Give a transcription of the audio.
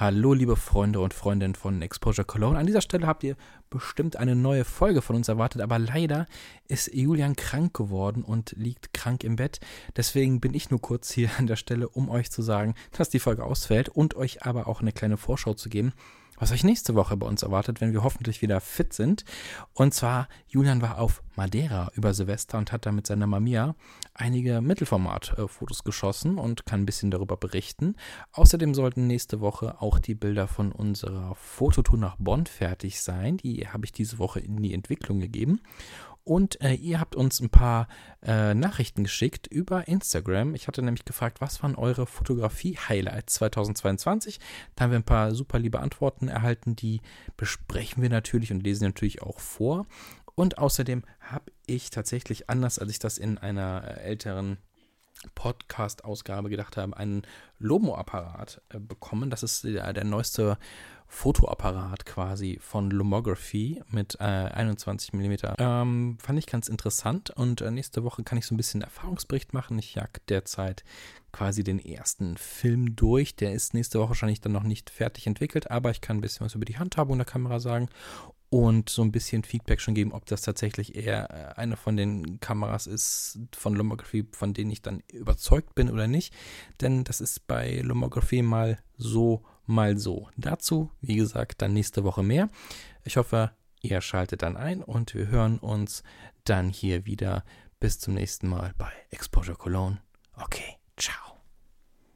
Hallo, liebe Freunde und Freundinnen von Exposure Cologne. An dieser Stelle habt ihr bestimmt eine neue Folge von uns erwartet, aber leider ist Julian krank geworden und liegt krank im Bett. Deswegen bin ich nur kurz hier an der Stelle, um euch zu sagen, dass die Folge ausfällt und euch aber auch eine kleine Vorschau zu geben, was euch nächste Woche bei uns erwartet, wenn wir hoffentlich wieder fit sind. Und zwar, Julian war auf Madeira über Silvester und hat da mit seiner Mamia einige Mittelformat-Fotos geschossen und kann ein bisschen darüber berichten. Außerdem sollten nächste Woche auch die Bilder von unserer Fototour nach Bonn fertig sein. Die habe ich diese Woche in die Entwicklung gegeben. Und äh, ihr habt uns ein paar äh, Nachrichten geschickt über Instagram. Ich hatte nämlich gefragt, was waren eure Fotografie-Highlights 2022? Da haben wir ein paar super liebe Antworten erhalten. Die besprechen wir natürlich und lesen natürlich auch vor. Und außerdem habe ich tatsächlich, anders als ich das in einer äh, älteren Podcast-Ausgabe gedacht habe, einen Lomo-Apparat äh, bekommen. Das ist der, der neueste Fotoapparat quasi von Lomography mit äh, 21 mm. Ähm, fand ich ganz interessant und äh, nächste Woche kann ich so ein bisschen Erfahrungsbericht machen. Ich jag derzeit quasi den ersten Film durch. Der ist nächste Woche wahrscheinlich dann noch nicht fertig entwickelt, aber ich kann ein bisschen was über die Handhabung der Kamera sagen und so ein bisschen Feedback schon geben, ob das tatsächlich eher äh, eine von den Kameras ist von Lomography, von denen ich dann überzeugt bin oder nicht. Denn das ist bei Lomography mal so, mal so. Dazu, wie gesagt, dann nächste Woche mehr. Ich hoffe, ihr schaltet dann ein und wir hören uns dann hier wieder. Bis zum nächsten Mal bei Exposure Cologne. Okay, ciao.